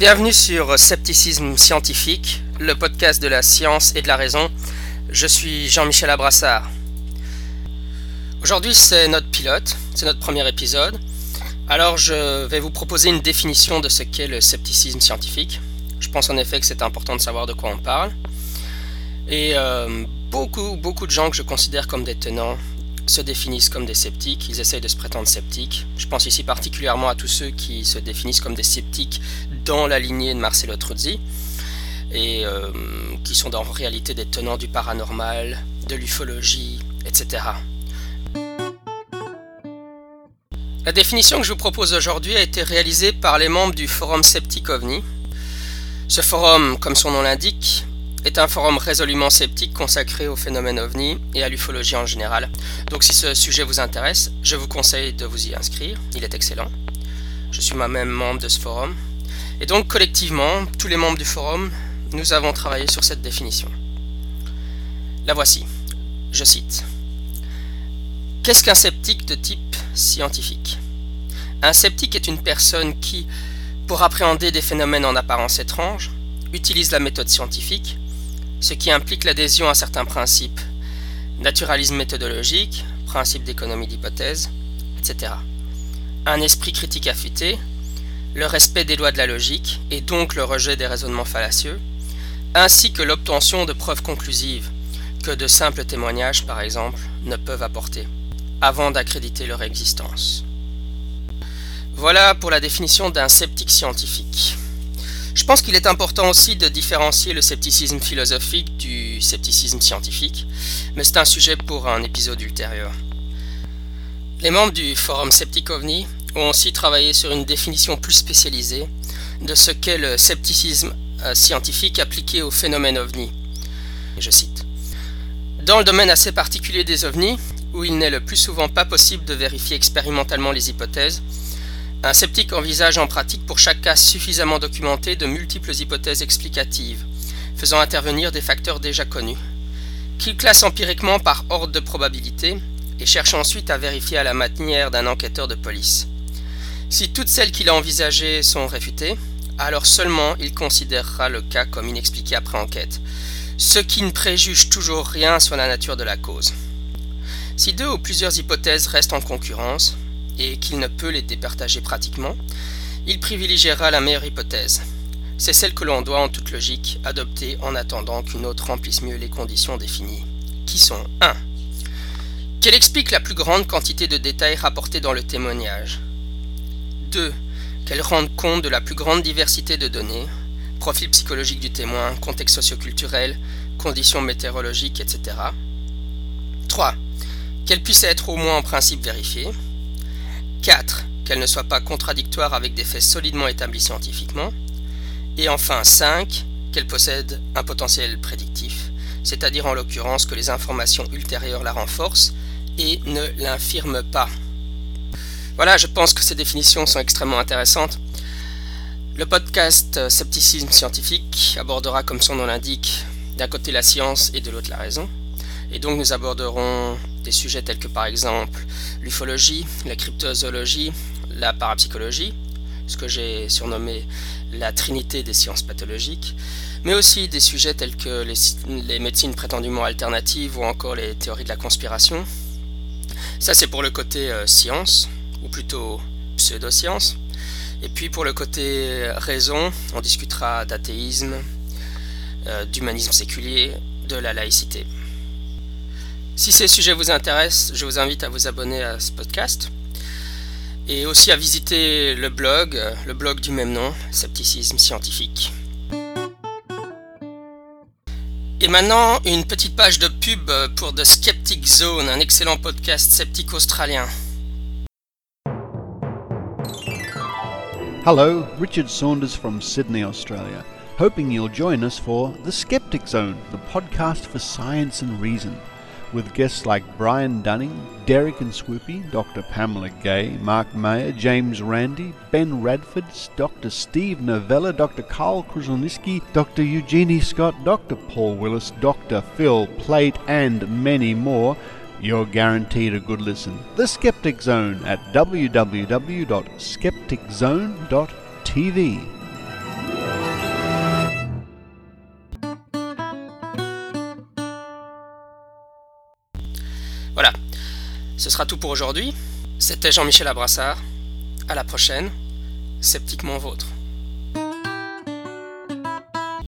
Bienvenue sur Scepticisme scientifique, le podcast de la science et de la raison. Je suis Jean-Michel Abrassard. Aujourd'hui, c'est notre pilote, c'est notre premier épisode. Alors, je vais vous proposer une définition de ce qu'est le scepticisme scientifique. Je pense en effet que c'est important de savoir de quoi on parle. Et euh, beaucoup, beaucoup de gens que je considère comme des tenants se définissent comme des sceptiques, ils essayent de se prétendre sceptiques. Je pense ici particulièrement à tous ceux qui se définissent comme des sceptiques dans la lignée de Marcelo Truzzi et euh, qui sont en réalité des tenants du paranormal, de l'ufologie, etc. La définition que je vous propose aujourd'hui a été réalisée par les membres du forum Sceptique OVNI. Ce forum, comme son nom l'indique, est un forum résolument sceptique consacré au phénomène ovni et à l'ufologie en général. Donc si ce sujet vous intéresse, je vous conseille de vous y inscrire, il est excellent. Je suis moi-même membre de ce forum. Et donc collectivement, tous les membres du forum, nous avons travaillé sur cette définition. La voici. Je cite. Qu'est-ce qu'un sceptique de type scientifique? Un sceptique est une personne qui, pour appréhender des phénomènes en apparence étranges, utilise la méthode scientifique ce qui implique l'adhésion à certains principes, naturalisme méthodologique, principe d'économie d'hypothèse, etc. Un esprit critique affûté, le respect des lois de la logique et donc le rejet des raisonnements fallacieux, ainsi que l'obtention de preuves conclusives que de simples témoignages, par exemple, ne peuvent apporter, avant d'accréditer leur existence. Voilà pour la définition d'un sceptique scientifique. Je pense qu'il est important aussi de différencier le scepticisme philosophique du scepticisme scientifique, mais c'est un sujet pour un épisode ultérieur. Les membres du forum Sceptic OVNI ont aussi travaillé sur une définition plus spécialisée de ce qu'est le scepticisme euh, scientifique appliqué au phénomène OVNI. Je cite. Dans le domaine assez particulier des OVNI, où il n'est le plus souvent pas possible de vérifier expérimentalement les hypothèses, un sceptique envisage en pratique pour chaque cas suffisamment documenté de multiples hypothèses explicatives, faisant intervenir des facteurs déjà connus, qu'il classe empiriquement par ordre de probabilité et cherche ensuite à vérifier à la manière d'un enquêteur de police. Si toutes celles qu'il a envisagées sont réfutées, alors seulement il considérera le cas comme inexpliqué après enquête, ce qui ne préjuge toujours rien sur la nature de la cause. Si deux ou plusieurs hypothèses restent en concurrence, et qu'il ne peut les départager pratiquement, il privilégiera la meilleure hypothèse. C'est celle que l'on doit en toute logique adopter en attendant qu'une autre remplisse mieux les conditions définies, qui sont 1. Qu'elle explique la plus grande quantité de détails rapportés dans le témoignage. 2. Qu'elle rende compte de la plus grande diversité de données, profil psychologique du témoin, contexte socioculturel, conditions météorologiques, etc. 3. Qu'elle puisse être au moins en principe vérifiée. 4. Qu'elle ne soit pas contradictoire avec des faits solidement établis scientifiquement. Et enfin 5. Qu'elle possède un potentiel prédictif, c'est-à-dire en l'occurrence que les informations ultérieures la renforcent et ne l'infirment pas. Voilà, je pense que ces définitions sont extrêmement intéressantes. Le podcast Scepticisme scientifique abordera, comme son nom l'indique, d'un côté la science et de l'autre la raison. Et donc nous aborderons des sujets tels que par exemple l'ufologie, la cryptozoologie, la parapsychologie, ce que j'ai surnommé la trinité des sciences pathologiques, mais aussi des sujets tels que les, médecines prétendument alternatives ou encore les théories de la conspiration. Ça c'est pour le côté euh, science, ou plutôt pseudo-science. Et puis pour le côté raison, on discutera d'athéisme, euh, d'humanisme séculier, de la laïcité. Si ces sujets vous intéressent, je vous invite à vous abonner à ce podcast et aussi à visiter le blog, euh, le blog du même nom, Scepticisme scientifique. Et maintenant, une petite page de pub pour The Skeptic Zone, un excellent podcast sceptique australien. Hello, Richard Saunders from Sydney, Australia. Hoping you'll join us for The Skeptic Zone, the podcast for science and reason. With guests like Brian Dunning, Derek and Swoopy, Dr. Pamela Gay, Mark Mayer, James Randy, Ben Radford, Dr. Steve Novella, Dr. Carl Kruszelnicki, Dr. Eugenie Scott, Dr. Paul Willis, Dr. Phil Plate, and many more. You're guaranteed a good listen. The Skeptic Zone at www.skepticzone.tv. Voilà, ce sera tout pour aujourd'hui. C'était Jean-Michel Abrassard. À la prochaine, sceptiquement vôtre.